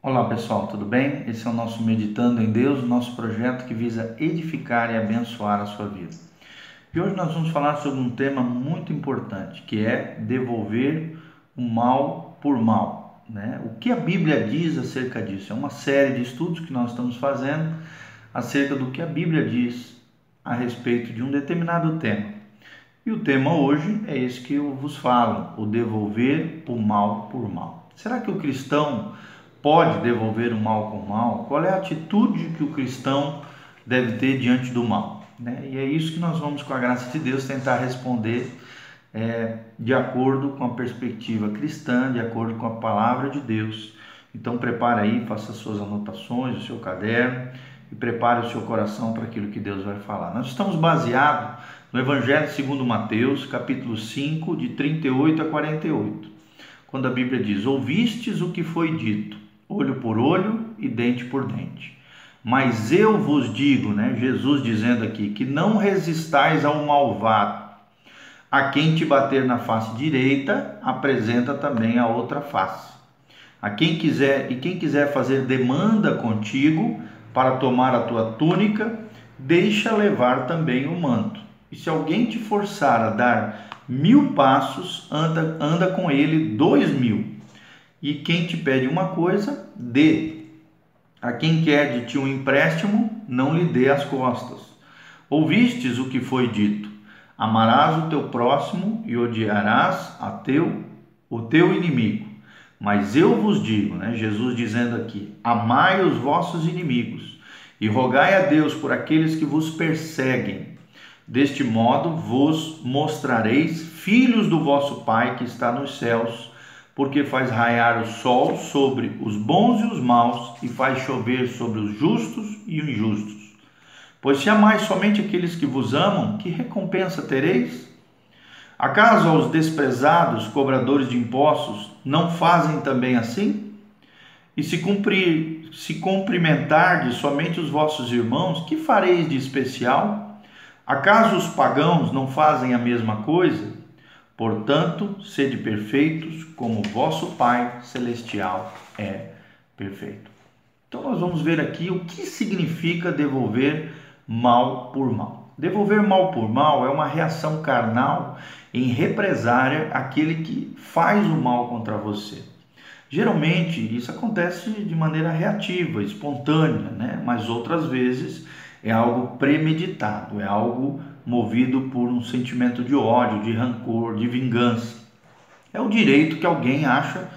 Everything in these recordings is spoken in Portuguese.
Olá pessoal, tudo bem? Esse é o nosso Meditando em Deus, nosso projeto que visa edificar e abençoar a sua vida. E hoje nós vamos falar sobre um tema muito importante, que é devolver o mal por mal. Né? O que a Bíblia diz acerca disso? É uma série de estudos que nós estamos fazendo acerca do que a Bíblia diz a respeito de um determinado tema. E o tema hoje é esse que eu vos falo: o devolver o mal por mal. Será que o cristão pode devolver o mal com o mal? Qual é a atitude que o cristão deve ter diante do mal? Né? E é isso que nós vamos, com a graça de Deus, tentar responder é, de acordo com a perspectiva cristã, de acordo com a palavra de Deus. Então prepare aí, faça suas anotações, o seu caderno e prepare o seu coração para aquilo que Deus vai falar. Nós estamos baseados no Evangelho segundo Mateus, capítulo 5, de 38 a 48, quando a Bíblia diz: Ouvistes o que foi dito, olho por olho e dente por dente. Mas eu vos digo, né, Jesus dizendo aqui, que não resistais ao malvado. A quem te bater na face direita, apresenta também a outra face. A quem quiser e quem quiser fazer demanda contigo para tomar a tua túnica, deixa levar também o manto. E se alguém te forçar a dar mil passos, anda, anda com ele dois mil. E quem te pede uma coisa, dê. A quem quer de ti um empréstimo, não lhe dê as costas. Ouvistes o que foi dito: Amarás o teu próximo e odiarás a teu, o teu inimigo. Mas eu vos digo, né, Jesus dizendo aqui: Amai os vossos inimigos e rogai a Deus por aqueles que vos perseguem. Deste modo vos mostrareis filhos do vosso Pai que está nos céus porque faz raiar o sol sobre os bons e os maus e faz chover sobre os justos e os injustos. Pois se amais somente aqueles que vos amam, que recompensa tereis? Acaso aos desprezados cobradores de impostos não fazem também assim? E se cumprir, se cumprimentardes somente os vossos irmãos, que fareis de especial? Acaso os pagãos não fazem a mesma coisa? Portanto, sede perfeitos, como vosso Pai celestial é perfeito. Então, nós vamos ver aqui o que significa devolver mal por mal. Devolver mal por mal é uma reação carnal em represária àquele que faz o mal contra você. Geralmente isso acontece de maneira reativa, espontânea, né? mas outras vezes é algo premeditado, é algo movido por um sentimento de ódio, de rancor, de vingança. É o direito que alguém acha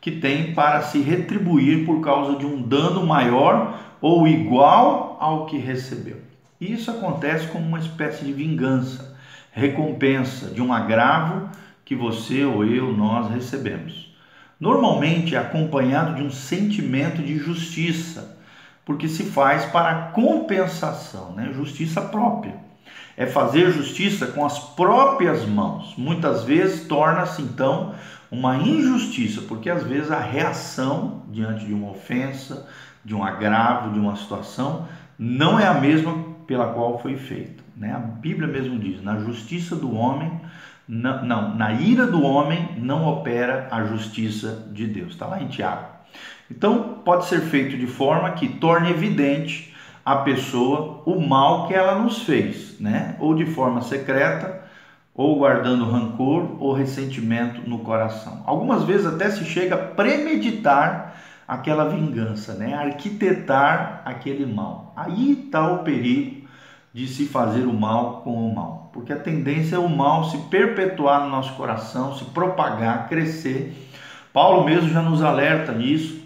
que tem para se retribuir por causa de um dano maior ou igual ao que recebeu. Isso acontece como uma espécie de vingança, recompensa de um agravo que você ou eu, nós recebemos. Normalmente é acompanhado de um sentimento de justiça, porque se faz para compensação, né? justiça própria é fazer justiça com as próprias mãos. Muitas vezes torna-se então uma injustiça, porque às vezes a reação diante de uma ofensa, de um agravo, de uma situação, não é a mesma pela qual foi feita. Né? A Bíblia mesmo diz: na justiça do homem, não, na ira do homem não opera a justiça de Deus. Está lá em Tiago. Então, pode ser feito de forma que torne evidente a pessoa o mal que ela nos fez, né? Ou de forma secreta, ou guardando rancor ou ressentimento no coração. Algumas vezes até se chega a premeditar aquela vingança, né? Arquitetar aquele mal. Aí está o perigo de se fazer o mal com o mal, porque a tendência é o mal se perpetuar no nosso coração, se propagar, crescer. Paulo mesmo já nos alerta nisso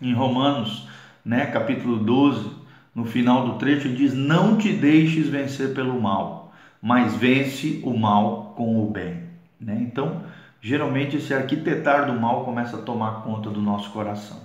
em Romanos, né, capítulo 12, no final do trecho, ele diz: Não te deixes vencer pelo mal, mas vence o mal com o bem. Né? Então, geralmente, esse arquitetar do mal começa a tomar conta do nosso coração.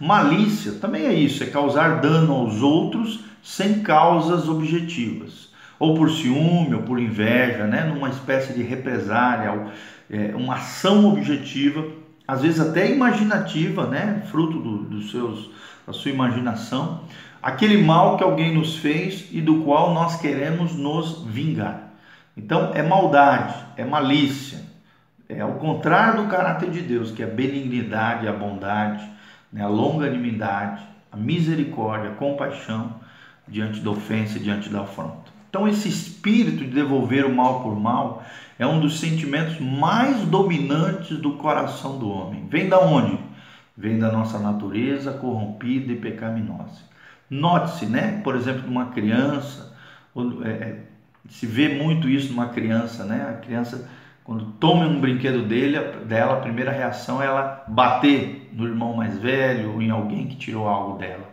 Malícia também é isso, é causar dano aos outros sem causas objetivas, ou por ciúme, ou por inveja, né? numa espécie de represária, é, uma ação objetiva, às vezes até imaginativa, né? fruto do, dos seus, da sua imaginação, aquele mal que alguém nos fez e do qual nós queremos nos vingar. Então é maldade, é malícia, é ao contrário do caráter de Deus, que é a benignidade, a bondade, né? a longanimidade, a misericórdia, a compaixão diante da ofensa diante da afronta. Então, esse espírito de devolver o mal por mal é um dos sentimentos mais dominantes do coração do homem. Vem da onde? Vem da nossa natureza corrompida e pecaminosa. Note-se, né? Por exemplo, numa criança, é, é, se vê muito isso numa criança, né? A criança, quando toma um brinquedo dele, dela, a primeira reação é ela bater no irmão mais velho ou em alguém que tirou algo dela,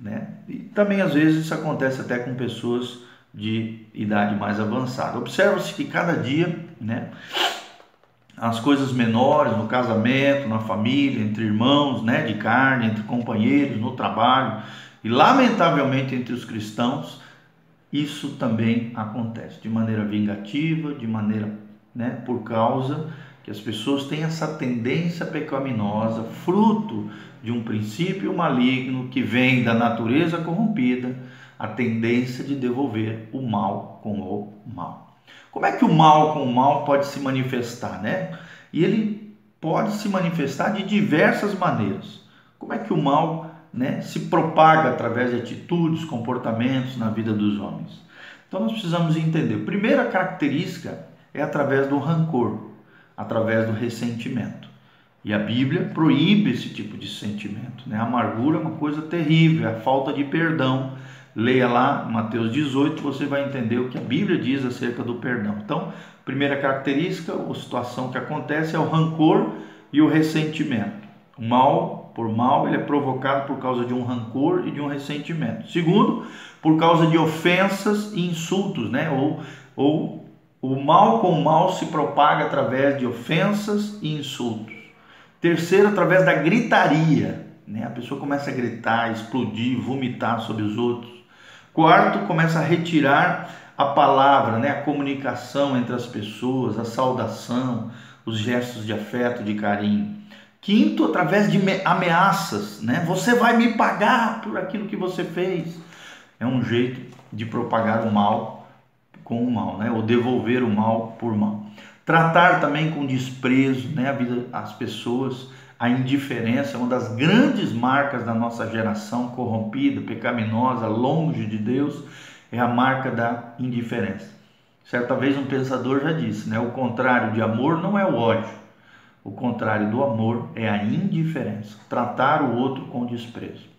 né? E também às vezes isso acontece até com pessoas de idade mais avançada. Observa-se que cada dia, né? As coisas menores no casamento, na família, entre irmãos, né, de carne, entre companheiros, no trabalho e lamentavelmente entre os cristãos, isso também acontece de maneira vingativa, de maneira, né, por causa que as pessoas têm essa tendência pecaminosa, fruto de um princípio maligno que vem da natureza corrompida, a tendência de devolver o mal com o mal. Como é que o mal com o mal pode se manifestar, né? E ele pode se manifestar de diversas maneiras. Como é que o mal né, se propaga através de atitudes, comportamentos na vida dos homens. Então nós precisamos entender. Primeira característica é através do rancor, através do ressentimento. E a Bíblia proíbe esse tipo de sentimento. Né? A amargura é uma coisa terrível, é a falta de perdão. Leia lá Mateus 18, você vai entender o que a Bíblia diz acerca do perdão. Então, primeira característica, a situação que acontece é o rancor e o ressentimento. O mal por mal, ele é provocado por causa de um rancor e de um ressentimento. Segundo, por causa de ofensas e insultos, né? Ou, ou o mal com o mal se propaga através de ofensas e insultos. Terceiro, através da gritaria, né? A pessoa começa a gritar, explodir, vomitar sobre os outros. Quarto, começa a retirar a palavra, né? A comunicação entre as pessoas, a saudação, os gestos de afeto, de carinho. Quinto, através de ameaças, né? Você vai me pagar por aquilo que você fez. É um jeito de propagar o mal com o mal, né? Ou devolver o mal por mal. Tratar também com desprezo, né? A vida, as pessoas, a indiferença é uma das grandes marcas da nossa geração corrompida, pecaminosa, longe de Deus, é a marca da indiferença. Certa vez um pensador já disse, né? O contrário de amor não é o ódio o contrário do amor é a indiferença, tratar o outro com desprezo.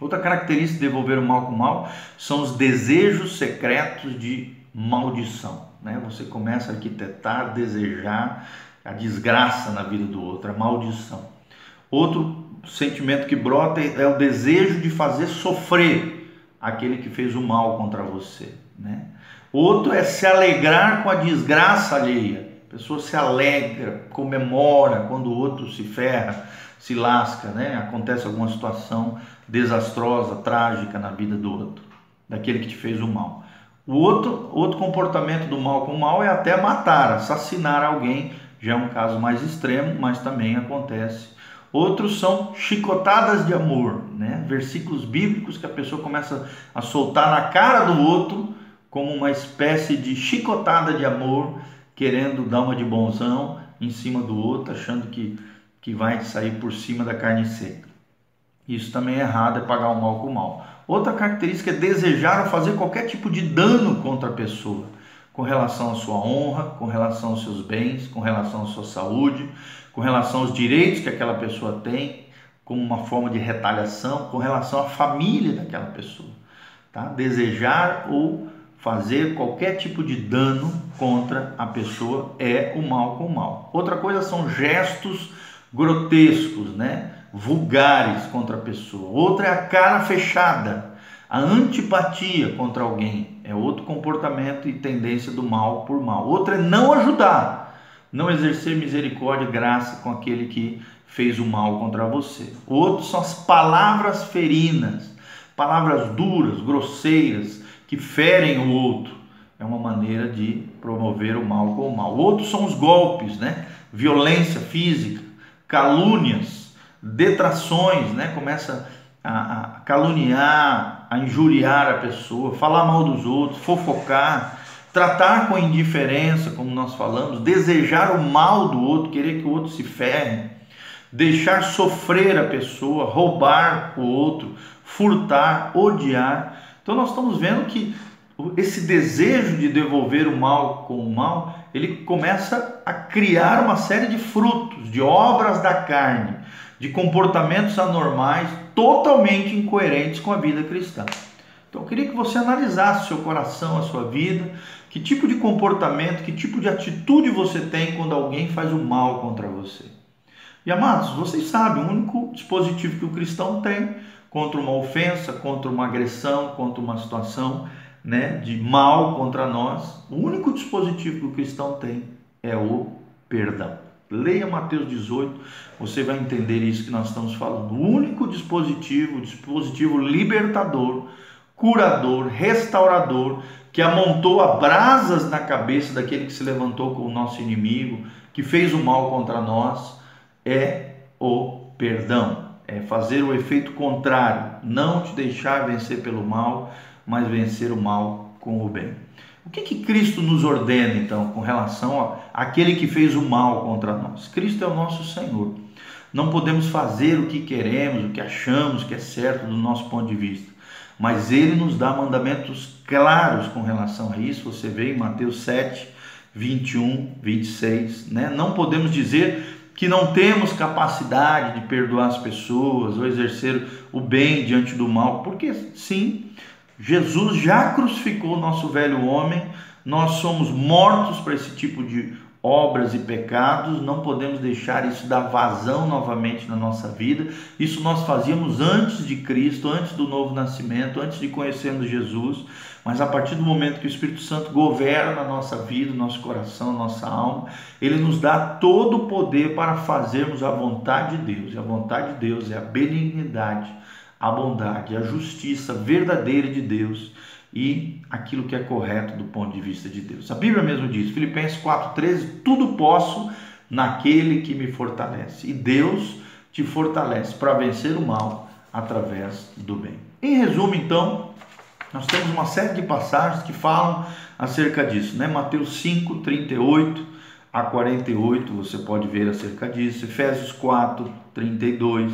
Outra característica de devolver o mal com o mal são os desejos secretos de maldição. Né? Você começa a arquitetar, desejar a desgraça na vida do outro, a maldição. Outro sentimento que brota é o desejo de fazer sofrer aquele que fez o mal contra você. Né? Outro é se alegrar com a desgraça alheia. A pessoa se alegra, comemora quando o outro se ferra, se lasca, né? Acontece alguma situação desastrosa, trágica na vida do outro, daquele que te fez o mal. O outro, outro comportamento do mal com o mal é até matar, assassinar alguém, já é um caso mais extremo, mas também acontece. Outros são chicotadas de amor, né? Versículos bíblicos que a pessoa começa a soltar na cara do outro como uma espécie de chicotada de amor querendo dar uma de bonzão em cima do outro, achando que, que vai sair por cima da carne seca. Isso também é errado, é pagar o mal com o mal. Outra característica é desejar ou fazer qualquer tipo de dano contra a pessoa, com relação à sua honra, com relação aos seus bens, com relação à sua saúde, com relação aos direitos que aquela pessoa tem, como uma forma de retaliação, com relação à família daquela pessoa. Tá? Desejar ou fazer qualquer tipo de dano contra a pessoa é o mal com o mal. Outra coisa são gestos grotescos, né? vulgares contra a pessoa. Outra é a cara fechada, a antipatia contra alguém. É outro comportamento e tendência do mal por mal. Outra é não ajudar, não exercer misericórdia e graça com aquele que fez o mal contra você. Outro são as palavras ferinas, palavras duras, grosseiras, que ferem o outro. É uma maneira de promover o mal com o mal. Outros são os golpes, né? Violência física, calúnias, detrações, né? Começa a, a caluniar, a injuriar a pessoa, falar mal dos outros, fofocar, tratar com indiferença, como nós falamos, desejar o mal do outro, querer que o outro se ferre, deixar sofrer a pessoa, roubar o outro, furtar, odiar. Então nós estamos vendo que esse desejo de devolver o mal com o mal, ele começa a criar uma série de frutos, de obras da carne, de comportamentos anormais, totalmente incoerentes com a vida cristã. Então eu queria que você analisasse seu coração, a sua vida, que tipo de comportamento, que tipo de atitude você tem quando alguém faz o mal contra você. E amados, vocês sabem, o único dispositivo que o cristão tem contra uma ofensa, contra uma agressão, contra uma situação né, de mal contra nós, o único dispositivo que o cristão tem é o perdão. Leia Mateus 18, você vai entender isso que nós estamos falando. O único dispositivo, dispositivo libertador, curador, restaurador, que amontou a brasas na cabeça daquele que se levantou com o nosso inimigo, que fez o mal contra nós, é o perdão. É fazer o efeito contrário, não te deixar vencer pelo mal, mas vencer o mal com o bem. O que, que Cristo nos ordena então com relação àquele que fez o mal contra nós? Cristo é o nosso Senhor. Não podemos fazer o que queremos, o que achamos que é certo do nosso ponto de vista, mas ele nos dá mandamentos claros com relação a isso. Você vê em Mateus 7, 21, 26, né? Não podemos dizer que não temos capacidade de perdoar as pessoas ou exercer o bem diante do mal, porque sim, Jesus já crucificou o nosso velho homem, nós somos mortos para esse tipo de obras e pecados, não podemos deixar isso dar vazão novamente na nossa vida. Isso nós fazíamos antes de Cristo, antes do novo nascimento, antes de conhecermos Jesus. Mas a partir do momento que o Espírito Santo governa a nossa vida, nosso coração, nossa alma, ele nos dá todo o poder para fazermos a vontade de Deus. E a vontade de Deus é a benignidade a bondade, a justiça verdadeira de Deus e aquilo que é correto do ponto de vista de Deus. A Bíblia mesmo diz, Filipenses 4,13: tudo posso naquele que me fortalece. E Deus te fortalece para vencer o mal através do bem. Em resumo, então, nós temos uma série de passagens que falam acerca disso, né? Mateus 5, 38 a 48, você pode ver acerca disso. Efésios 4, 32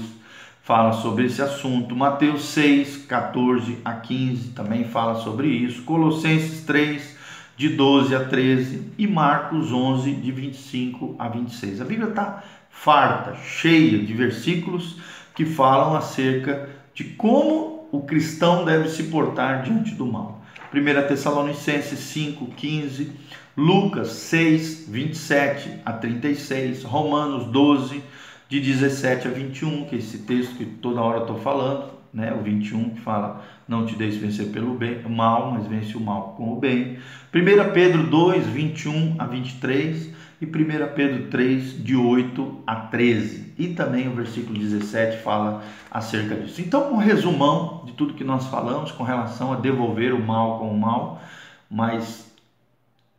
fala sobre esse assunto. Mateus 6, 14 a 15 também fala sobre isso. Colossenses 3, de 12 a 13 e Marcos 11, de 25 a 26. A Bíblia está farta, cheia de versículos que falam acerca de como o cristão deve se portar diante do mal. 1 Tessalonicenses 5, 15, Lucas 6, 27 a 36, Romanos 12, de 17 a 21, que é esse texto que toda hora estou falando, né? o 21 que fala, não te deixe vencer pelo bem, mal, mas vence o mal com o bem. 1 Pedro 2, 21 a 23 e 1 Pedro 3, de 8 a 13. E também o versículo 17 fala acerca disso. Então, um resumão de tudo que nós falamos com relação a devolver o mal com o mal, mas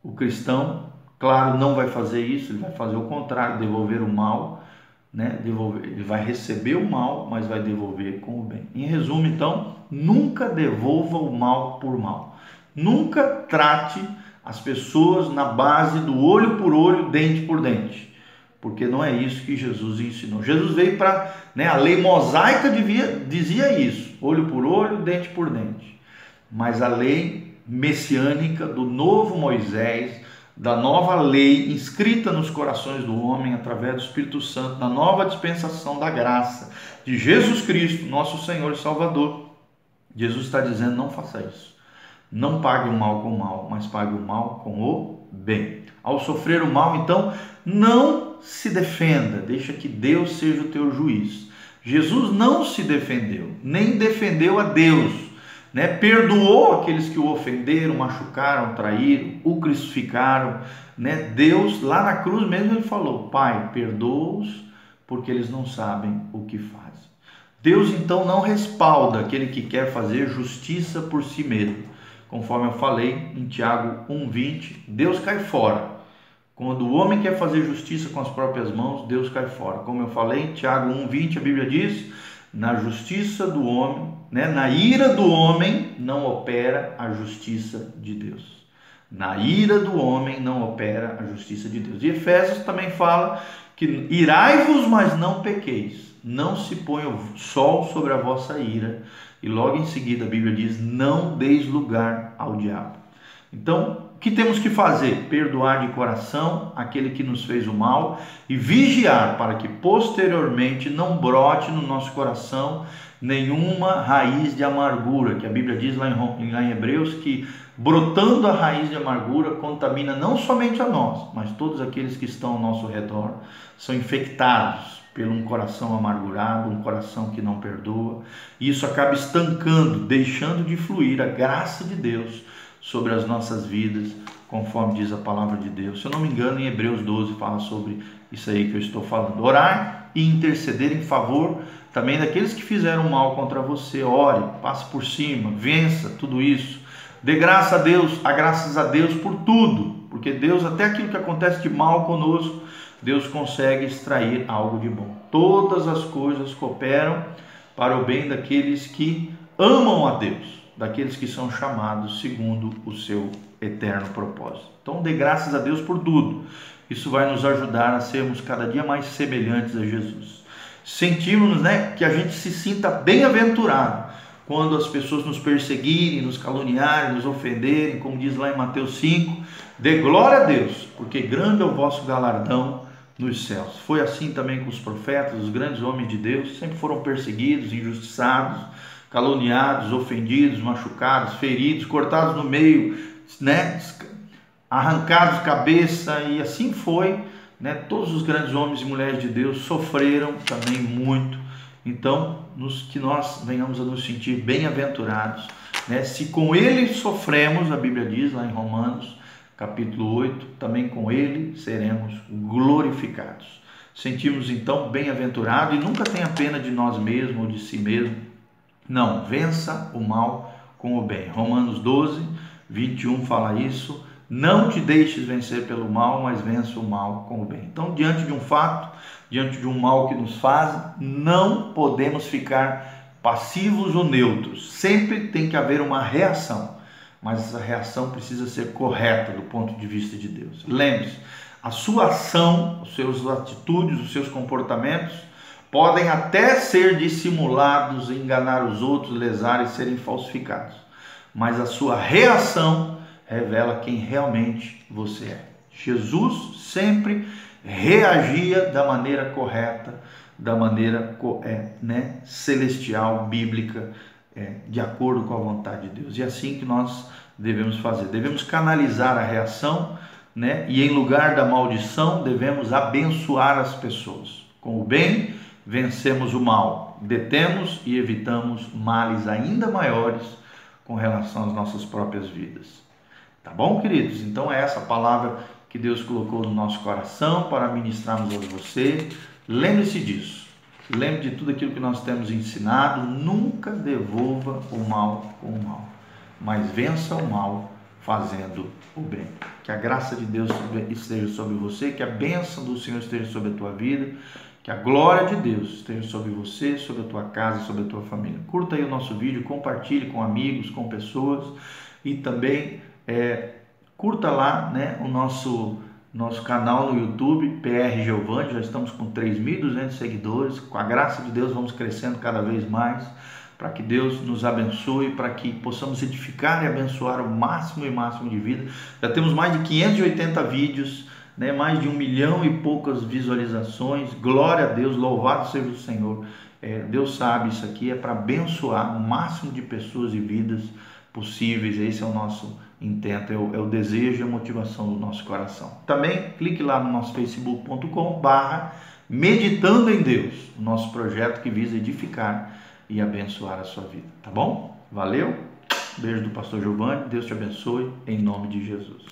o cristão, claro, não vai fazer isso, ele vai fazer o contrário, devolver o mal né, devolver, ele vai receber o mal, mas vai devolver com o bem. Em resumo, então, nunca devolva o mal por mal. Nunca trate as pessoas na base do olho por olho, dente por dente. Porque não é isso que Jesus ensinou. Jesus veio para. Né, a lei mosaica devia, dizia isso: olho por olho, dente por dente. Mas a lei messiânica do novo Moisés da nova lei inscrita nos corações do homem através do Espírito Santo, da nova dispensação da graça de Jesus Cristo, nosso Senhor e Salvador. Jesus está dizendo: não faça isso. Não pague o mal com o mal, mas pague o mal com o bem. Ao sofrer o mal, então, não se defenda, deixa que Deus seja o teu juiz. Jesus não se defendeu, nem defendeu a Deus né? perdoou aqueles que o ofenderam, machucaram, traíram, o crucificaram. Né? Deus, lá na cruz mesmo, ele falou: Pai, perdoa-os, porque eles não sabem o que fazem. Deus então não respalda aquele que quer fazer justiça por si mesmo. Conforme eu falei em Tiago 1,20, Deus cai fora. Quando o homem quer fazer justiça com as próprias mãos, Deus cai fora. Como eu falei em Tiago 1,20, a Bíblia diz: na justiça do homem, né? na ira do homem não opera a justiça de Deus. Na ira do homem não opera a justiça de Deus. E Efésios também fala que irai-vos, mas não pequeis. Não se ponha o sol sobre a vossa ira. E logo em seguida a Bíblia diz: não deis lugar ao diabo. Então, o que temos que fazer? Perdoar de coração aquele que nos fez o mal e vigiar para que posteriormente não brote no nosso coração nenhuma raiz de amargura, que a Bíblia diz lá em, lá em Hebreus que brotando a raiz de amargura contamina não somente a nós, mas todos aqueles que estão ao nosso redor são infectados pelo um coração amargurado, um coração que não perdoa, e isso acaba estancando, deixando de fluir a graça de Deus sobre as nossas vidas, conforme diz a palavra de Deus. Se eu não me engano, em Hebreus 12 fala sobre isso aí que eu estou falando. Orar e interceder em favor também daqueles que fizeram mal contra você. Ore, passe por cima, vença tudo isso. Dê graça a Deus, a graças a Deus por tudo, porque Deus, até aquilo que acontece de mal conosco, Deus consegue extrair algo de bom. Todas as coisas cooperam para o bem daqueles que amam a Deus, daqueles que são chamados segundo o seu eterno propósito. Então, dê graças a Deus por tudo. Isso vai nos ajudar a sermos cada dia mais semelhantes a Jesus. Sentimos né, que a gente se sinta bem-aventurado quando as pessoas nos perseguirem, nos caluniarem, nos ofenderem, como diz lá em Mateus 5, dê glória a Deus, porque grande é o vosso galardão nos céus. Foi assim também com os profetas, os grandes homens de Deus, sempre foram perseguidos, injustiçados, caluniados, ofendidos, machucados, feridos, cortados no meio, né, arrancados cabeça e assim foi, né? Todos os grandes homens e mulheres de Deus sofreram também muito. Então, nos, que nós venhamos a nos sentir bem-aventurados, né? Se com ele sofremos, a Bíblia diz lá em Romanos, capítulo 8, também com ele seremos glorificados. Sentimos então bem-aventurado e nunca tenha pena de nós mesmos ou de si mesmo. Não, vença o mal com o bem. Romanos 12, 21 fala isso. Não te deixes vencer pelo mal, mas vença o mal com o bem. Então, diante de um fato, diante de um mal que nos faz, não podemos ficar passivos ou neutros. Sempre tem que haver uma reação, mas essa reação precisa ser correta do ponto de vista de Deus. Lembre-se, a sua ação, os seus atitudes, os seus comportamentos podem até ser dissimulados, enganar os outros, lesar e serem falsificados, mas a sua reação revela quem realmente você é. Jesus sempre reagia da maneira correta, da maneira é, né, celestial, bíblica, é, de acordo com a vontade de Deus. E é assim que nós devemos fazer. Devemos canalizar a reação, né, e em lugar da maldição, devemos abençoar as pessoas. Com o bem, vencemos o mal, detemos e evitamos males ainda maiores com relação às nossas próprias vidas. Tá bom, queridos? Então é essa palavra que Deus colocou no nosso coração para ministrarmos a você. Lembre-se disso. Lembre de tudo aquilo que nós temos ensinado. Nunca devolva o mal com o mal, mas vença o mal fazendo o bem. Que a graça de Deus esteja sobre você, que a bênção do Senhor esteja sobre a tua vida, que a glória de Deus esteja sobre você, sobre a tua casa, sobre a tua família. Curta aí o nosso vídeo, compartilhe com amigos, com pessoas e também é, curta lá né, o nosso, nosso canal no YouTube, PR Giovanni, já estamos com 3.200 seguidores, com a graça de Deus vamos crescendo cada vez mais, para que Deus nos abençoe, para que possamos edificar e abençoar o máximo e máximo de vida. Já temos mais de 580 vídeos, né, mais de um milhão e poucas visualizações, glória a Deus, louvado seja o Senhor. É, Deus sabe, isso aqui é para abençoar o máximo de pessoas e vidas possíveis, esse é o nosso intento, é o, é o desejo e a motivação do nosso coração. Também clique lá no nosso facebook.com barra Meditando em Deus, nosso projeto que visa edificar e abençoar a sua vida, tá bom? Valeu, beijo do pastor Giovanni, Deus te abençoe, em nome de Jesus.